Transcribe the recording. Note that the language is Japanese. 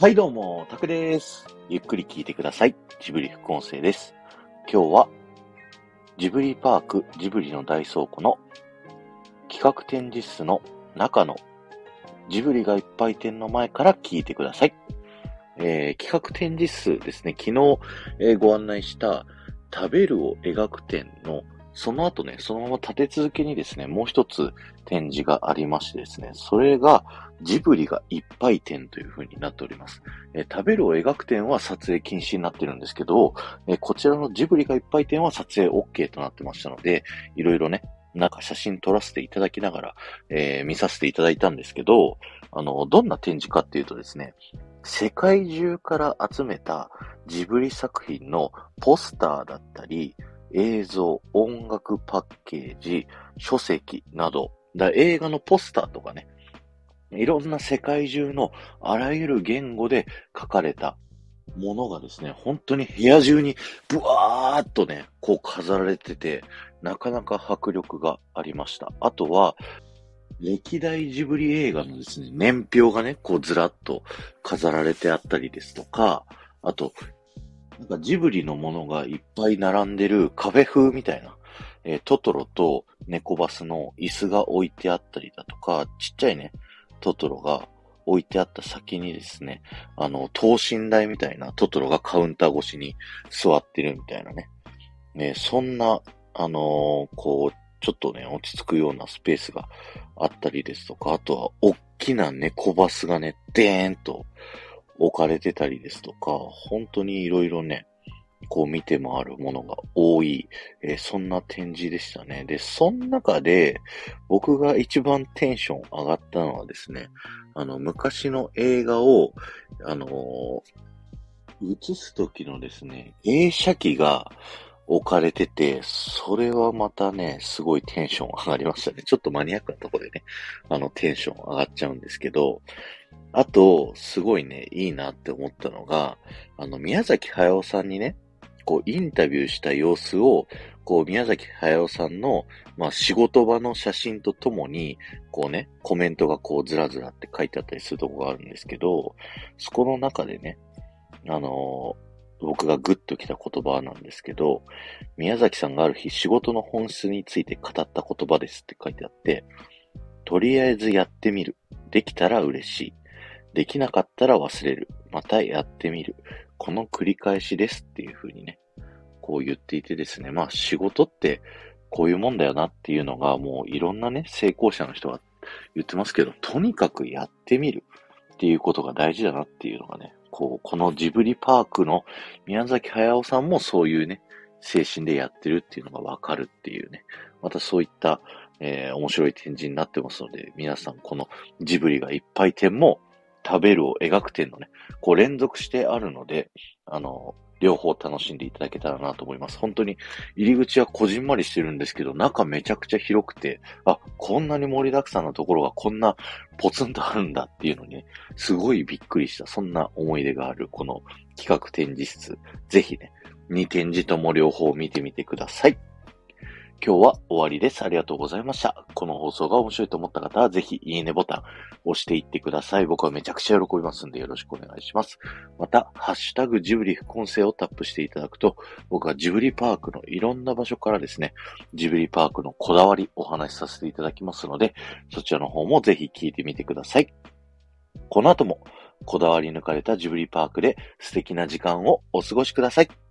はいどうも、タクです。ゆっくり聞いてください。ジブリ副音声です。今日は、ジブリパークジブリの大倉庫の企画展示室の中のジブリがいっぱい展の前から聞いてください。えー、企画展示室ですね、昨日、えー、ご案内した食べるを描く展のその後ね、そのまま立て続けにですね、もう一つ展示がありましてですね、それがジブリがいっぱい展という風になっております。え食べるを描く展は撮影禁止になってるんですけど、えこちらのジブリがいっぱい展は撮影 OK となってましたので、いろいろね、なんか写真撮らせていただきながら、えー、見させていただいたんですけど、あの、どんな展示かっていうとですね、世界中から集めたジブリ作品のポスターだったり、映像、音楽パッケージ、書籍など、だ映画のポスターとかね、いろんな世界中のあらゆる言語で書かれたものがですね、本当に部屋中にブワーっとね、こう飾られてて、なかなか迫力がありました。あとは、歴代ジブリ映画のですね、年表がね、こうずらっと飾られてあったりですとか、あと、なんかジブリのものがいっぱい並んでるカフェ風みたいな、えー、トトロと猫バスの椅子が置いてあったりだとか、ちっちゃいね、トトロが置いてあった先にですね、あの、等身大みたいなトトロがカウンター越しに座ってるみたいなね。ねそんな、あのー、こう、ちょっとね、落ち着くようなスペースがあったりですとか、あとは、大きな猫バスがね、でーんと置かれてたりですとか、本当にいろいろね、こう見て回るものが多い、えー、そんな展示でしたね。で、その中で僕が一番テンション上がったのはですね、あの、昔の映画を、あのー、映す時のですね、映写機が置かれてて、それはまたね、すごいテンション上がりましたね。ちょっとマニアックなとこでね、あの、テンション上がっちゃうんですけど、あと、すごいね、いいなって思ったのが、あの、宮崎駿さんにね、こう、インタビューした様子を、こう、宮崎駿さんの、まあ、仕事場の写真とともに、こうね、コメントがこう、ずらずらって書いてあったりするとこがあるんですけど、そこの中でね、あのー、僕がグッときた言葉なんですけど、宮崎さんがある日仕事の本質について語った言葉ですって書いてあって、とりあえずやってみる。できたら嬉しい。できなかったら忘れる。またやってみる。この繰り返しですっていうふうにね、こう言っていてですね、まあ仕事ってこういうもんだよなっていうのがもういろんなね、成功者の人が言ってますけど、とにかくやってみるっていうことが大事だなっていうのがね、こう、このジブリパークの宮崎駿さんもそういうね、精神でやってるっていうのがわかるっていうね、またそういった、えー、面白い展示になってますので、皆さんこのジブリがいっぱい展も食べるを描く点のね、こう連続してあるので、あの、両方楽しんでいただけたらなと思います。本当に入り口はこじんまりしてるんですけど、中めちゃくちゃ広くて、あ、こんなに盛りだくさんなところがこんなポツンとあるんだっていうのにね、すごいびっくりした、そんな思い出があるこの企画展示室。ぜひね、2展示とも両方見てみてください。今日は終わりです。ありがとうございました。この放送が面白いと思った方は、ぜひいいねボタン押していってください。僕はめちゃくちゃ喜びますんでよろしくお願いします。また、ハッシュタグジブリ副音声をタップしていただくと、僕はジブリパークのいろんな場所からですね、ジブリパークのこだわりお話しさせていただきますので、そちらの方もぜひ聞いてみてください。この後も、こだわり抜かれたジブリパークで素敵な時間をお過ごしください。